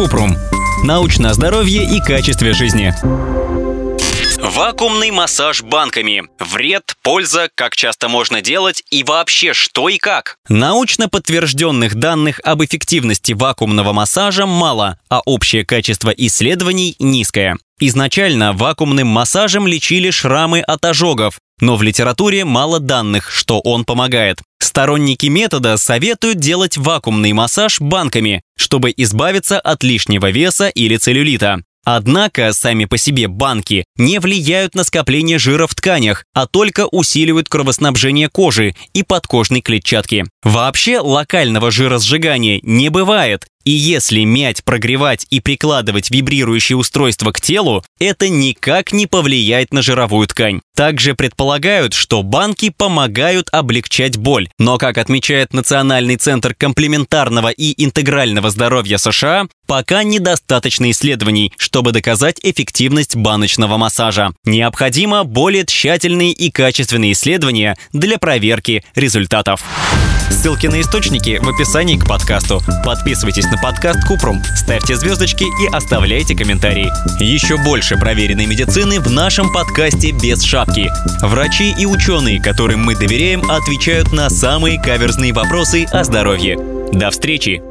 Купрум. Научное здоровье и качестве жизни. Вакуумный массаж банками. Вред, польза, как часто можно делать и вообще что и как. Научно подтвержденных данных об эффективности вакуумного массажа мало, а общее качество исследований низкое. Изначально вакуумным массажем лечили шрамы от ожогов, но в литературе мало данных, что он помогает. Сторонники метода советуют делать вакуумный массаж банками, чтобы избавиться от лишнего веса или целлюлита. Однако сами по себе банки не влияют на скопление жира в тканях, а только усиливают кровоснабжение кожи и подкожной клетчатки. Вообще локального жиросжигания не бывает, и если мять, прогревать и прикладывать вибрирующее устройство к телу, это никак не повлияет на жировую ткань. Также предполагают, что банки помогают облегчать боль. Но, как отмечает Национальный центр комплементарного и интегрального здоровья США, пока недостаточно исследований, чтобы доказать эффективность баночного массажа. Необходимо более тщательные и качественные исследования для проверки результатов. Ссылки на источники в описании к подкасту. Подписывайтесь на подкаст Купрум, ставьте звездочки и оставляйте комментарии. Еще больше проверенной медицины в нашем подкасте «Без шапки». Врачи и ученые, которым мы доверяем, отвечают на самые каверзные вопросы о здоровье. До встречи!